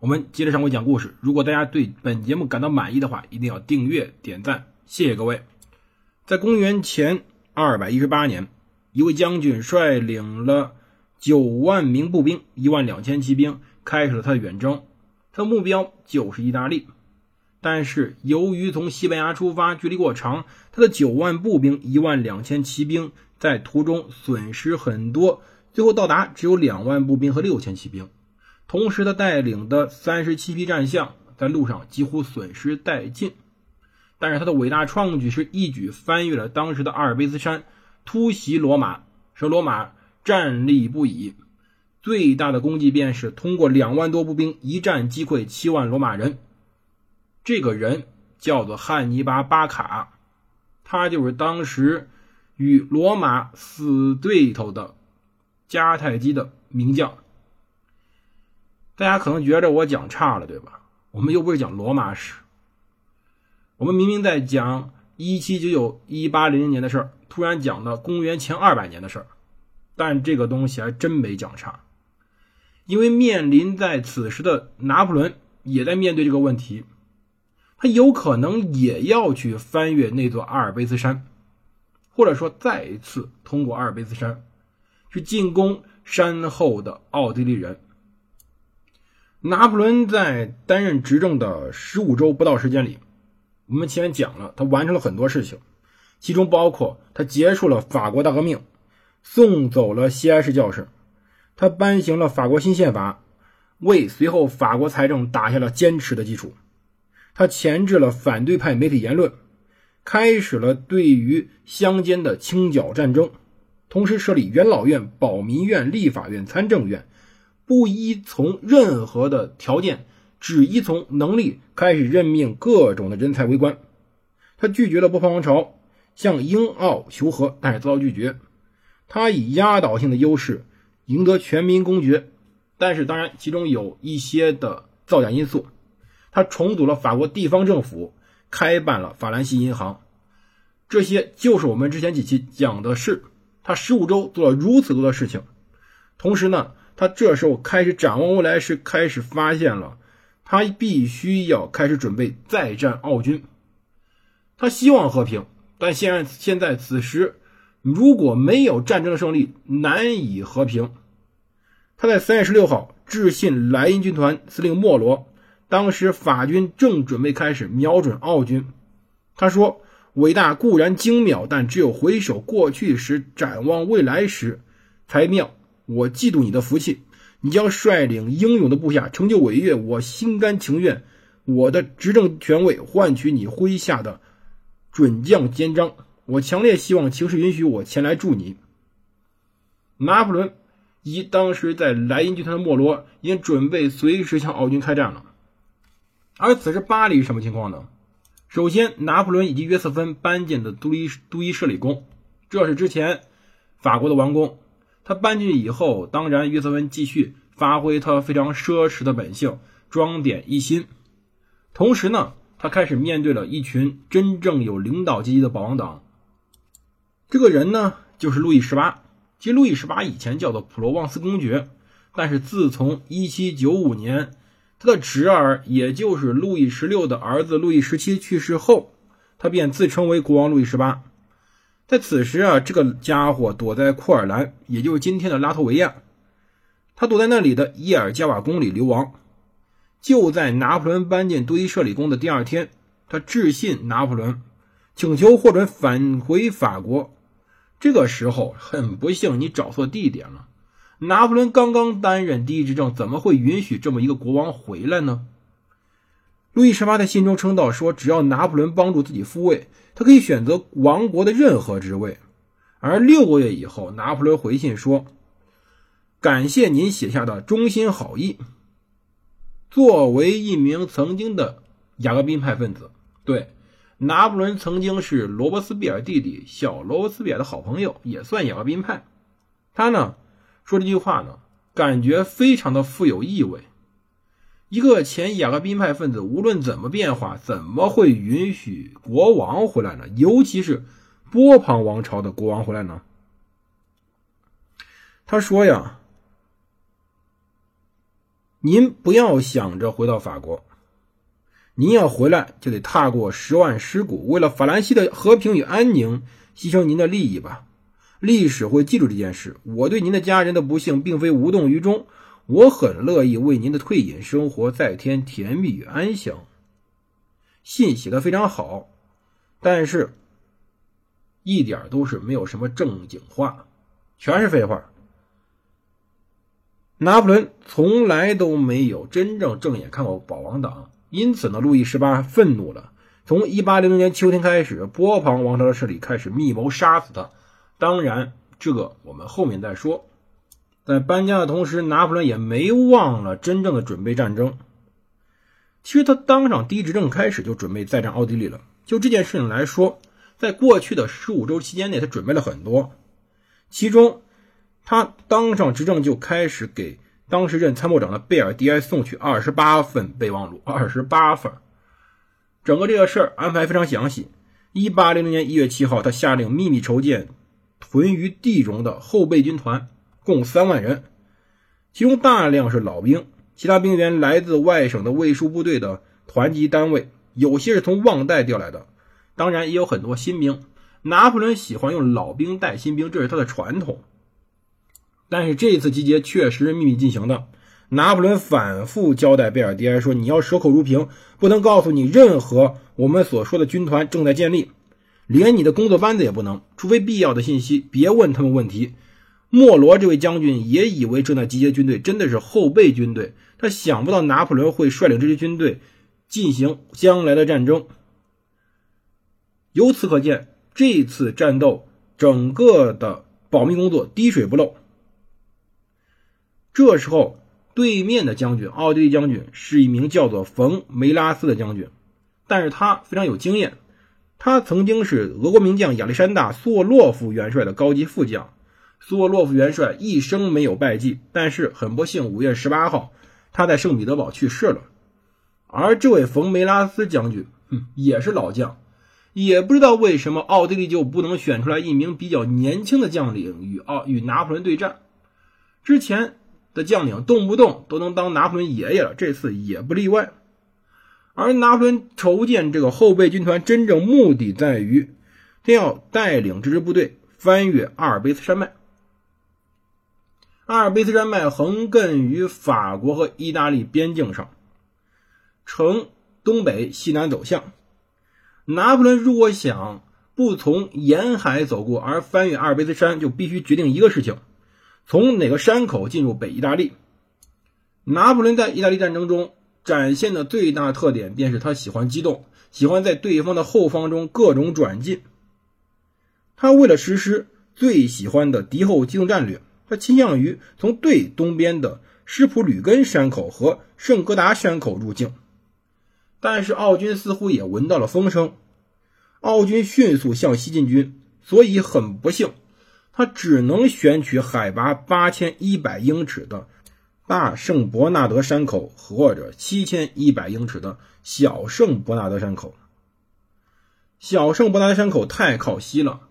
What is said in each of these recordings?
我们接着上回讲故事。如果大家对本节目感到满意的话，一定要订阅、点赞，谢谢各位。在公元前二百一十八年，一位将军率领了。九万名步兵，一万两千骑兵，开始了他的远征。他的目标就是意大利，但是由于从西班牙出发距离过长，他的九万步兵、一万两千骑兵在途中损失很多，最后到达只有两万步兵和六千骑兵。同时，他带领的三十七批战象在路上几乎损失殆尽。但是他的伟大创举是一举翻越了当时的阿尔卑斯山，突袭罗马，使罗马。战力不已，最大的功绩便是通过两万多步兵一战击溃七万罗马人。这个人叫做汉尼拔·巴卡，他就是当时与罗马死对头的迦太基的名将。大家可能觉得我讲差了，对吧？我们又不是讲罗马史，我们明明在讲一七九九一八零零年的事儿，突然讲到公元前二百年的事儿。但这个东西还真没讲差，因为面临在此时的拿破仑也在面对这个问题，他有可能也要去翻越那座阿尔卑斯山，或者说再一次通过阿尔卑斯山去进攻山后的奥地利人。拿破仑在担任执政的十五周不到时间里，我们前面讲了，他完成了很多事情，其中包括他结束了法国大革命。送走了西安市教士，他颁行了法国新宪法，为随后法国财政打下了坚实的基础。他钳制了反对派媒体言论，开始了对于乡间的清剿战争，同时设立元老院、保民院、立法院、参政院，不依从任何的条件，只依从能力，开始任命各种的人才为官。他拒绝了波旁王朝向英奥求和，但是遭到拒绝。他以压倒性的优势赢得全民公决，但是当然其中有一些的造假因素。他重组了法国地方政府，开办了法兰西银行，这些就是我们之前几期讲的是他十五周做了如此多的事情。同时呢，他这时候开始展望未来时，开始发现了他必须要开始准备再战奥军。他希望和平，但现在现在此时。如果没有战争胜利，难以和平。他在三月十六号致信莱茵军团司令莫罗，当时法军正准备开始瞄准奥军。他说：“伟大固然精妙，但只有回首过去时，展望未来时才妙。我嫉妒你的福气，你将率领英勇的部下成就伟业，我心甘情愿。我的执政权位换取你麾下的准将肩章。”我强烈希望情势允许我前来助你。拿破仑以当时在莱茵军团的莫罗已经准备随时向奥军开战了。而此时巴黎是什么情况呢？首先，拿破仑以及约瑟芬搬进的都伊都伊舍里宫，这是之前法国的王宫。他搬进去以后，当然约瑟芬继续发挥他非常奢侈的本性，装点一新。同时呢，他开始面对了一群真正有领导阶级的保王党。这个人呢，就是路易十八。其实路易十八以前叫做普罗旺斯公爵，但是自从1795年他的侄儿，也就是路易十六的儿子路易十七去世后，他便自称为国王路易十八。在此时啊，这个家伙躲在库尔兰，也就是今天的拉脱维亚，他躲在那里的伊尔加瓦宫里流亡。就在拿破仑搬进都伊舍里宫的第二天，他致信拿破仑，请求获准返回法国。这个时候很不幸，你找错地点了。拿破仑刚刚担任第一执政，怎么会允许这么一个国王回来呢？路易十八在信中称道说：“只要拿破仑帮助自己复位，他可以选择王国的任何职位。”而六个月以后，拿破仑回信说：“感谢您写下的忠心好意。”作为一名曾经的雅各宾派分子，对拿破仑曾经是罗伯斯庇尔弟弟小罗伯斯庇尔的好朋友，也算雅各宾派。他呢说这句话呢，感觉非常的富有意味。一个前雅各宾派分子，无论怎么变化，怎么会允许国王回来呢？尤其是波旁王朝的国王回来呢？他说呀：“您不要想着回到法国，您要回来就得踏过十万尸骨，为了法兰西的和平与安宁，牺牲您的利益吧。历史会记住这件事。我对您的家人的不幸并非无动于衷，我很乐意为您的退隐生活再添甜蜜与安详。”信写的非常好，但是一点都是没有什么正经话，全是废话。拿破仑从来都没有真正正眼看过保王党，因此呢，路易十八愤怒了。从1800年秋天开始，波旁王朝的势力开始密谋杀死他。当然，这个我们后面再说。在搬家的同时，拿破仑也没忘了真正的准备战争。其实他当上第一执政开始就准备再战奥地利了。就这件事情来说，在过去的十五周期间内，他准备了很多，其中。他当上执政就开始给当时任参谋长的贝尔迪埃送去二十八份备忘录，二十八份。整个这个事儿安排非常详细。一八零零年一月七号，他下令秘密筹建屯于地中的后备军团，共三万人，其中大量是老兵，其他兵员来自外省的卫戍部队的团级单位，有些是从旺代调来的，当然也有很多新兵。拿破仑喜欢用老兵带新兵，这是他的传统。但是这次集结确实秘密进行的。拿破仑反复交代贝尔迪埃说：“你要守口如瓶，不能告诉你任何我们所说的军团正在建立，连你的工作班子也不能，除非必要的信息，别问他们问题。”莫罗这位将军也以为正在集结军队真的是后备军队，他想不到拿破仑会率领这支军队进行将来的战争。由此可见，这次战斗整个的保密工作滴水不漏。这时候，对面的将军奥地利将军是一名叫做冯梅拉斯的将军，但是他非常有经验。他曾经是俄国名将亚历山大·苏沃洛夫元帅的高级副将。苏沃洛夫元帅一生没有败绩，但是很不幸，五月十八号他在圣彼得堡去世了。而这位冯梅拉斯将军，哼，也是老将，也不知道为什么奥地利就不能选出来一名比较年轻的将领与奥与拿破仑对战。之前。的将领动不动都能当拿破仑爷爷了，这次也不例外。而拿破仑筹建这个后备军团，真正目的在于，他要带领这支部队翻越阿尔卑斯山脉。阿尔卑斯山脉横亘于法国和意大利边境上，呈东北西南走向。拿破仑如果想不从沿海走过，而翻越阿尔卑斯山，就必须决定一个事情。从哪个山口进入北意大利？拿破仑在意大利战争中展现的最大特点，便是他喜欢机动，喜欢在对方的后方中各种转进。他为了实施最喜欢的敌后机动战略，他倾向于从最东边的施普吕根山口和圣戈达山口入境。但是奥军似乎也闻到了风声，奥军迅速向西进军，所以很不幸。他只能选取海拔八千一百英尺的大圣伯纳德山口，或者七千一百英尺的小圣伯纳德山口。小圣伯纳德山口太靠西了。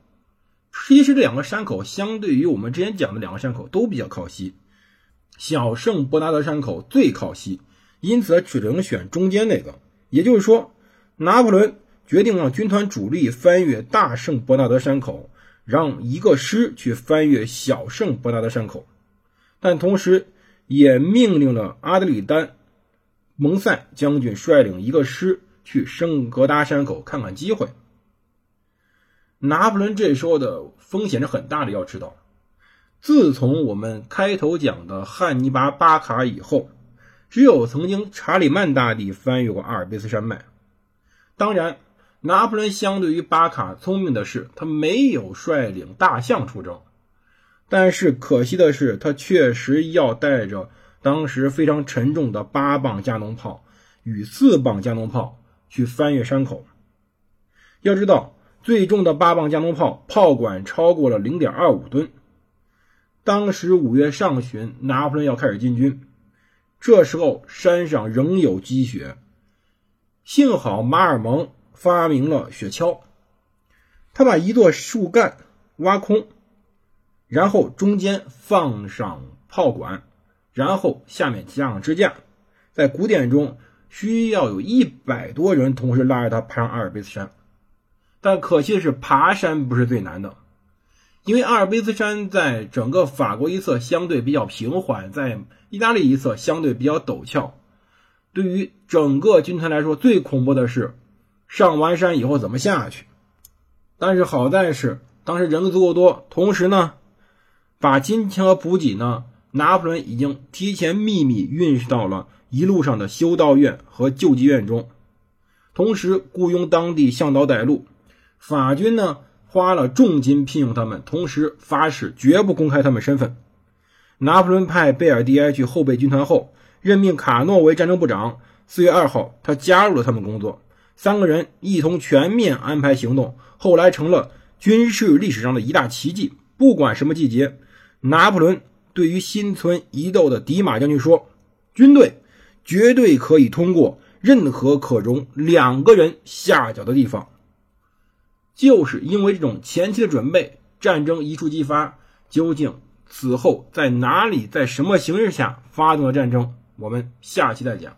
其实这两个山口相对于我们之前讲的两个山口都比较靠西，小圣伯纳德山口最靠西，因此只能选中间那个。也就是说，拿破仑决定让军团主力翻越大圣伯纳德山口。让一个师去翻越小圣伯纳德山口，但同时也命令了阿德里丹·蒙塞将军率领一个师去圣格达山口看看机会。拿破仑这时候的风险是很大的，要知道，自从我们开头讲的汉尼拔·巴卡以后，只有曾经查理曼大帝翻越过阿尔卑斯山脉，当然。拿破仑相对于巴卡聪明的是，他没有率领大象出征，但是可惜的是，他确实要带着当时非常沉重的八磅加农炮与四磅加农炮去翻越山口。要知道，最重的八磅加农炮炮管超过了零点二五吨。当时五月上旬，拿破仑要开始进军，这时候山上仍有积雪。幸好马尔蒙发明了雪橇，他把一座树干挖空，然后中间放上炮管，然后下面加上支架。在古典中，需要有一百多人同时拉着他爬上阿尔卑斯山。但可惜的是，爬山不是最难的，因为阿尔卑斯山在整个法国一侧相对比较平缓，在意大利一侧相对比较陡峭。对于整个军团来说，最恐怖的是上完山以后怎么下去。但是好在是当时人足够多，同时呢，把金钱和补给呢，拿破仑已经提前秘密运到了一路上的修道院和救济院中，同时雇佣当地向导带路。法军呢花了重金聘用他们，同时发誓绝不公开他们身份。拿破仑派贝尔蒂埃去后备军团后，任命卡诺为战争部长。四月二号，他加入了他们工作，三个人一同全面安排行动，后来成了军事历史上的一大奇迹。不管什么季节，拿破仑对于心存疑窦的迪马将军说：“军队绝对可以通过任何可容两个人下脚的地方。”就是因为这种前期的准备，战争一触即发。究竟此后在哪里，在什么形势下发动了战争？我们下期再讲。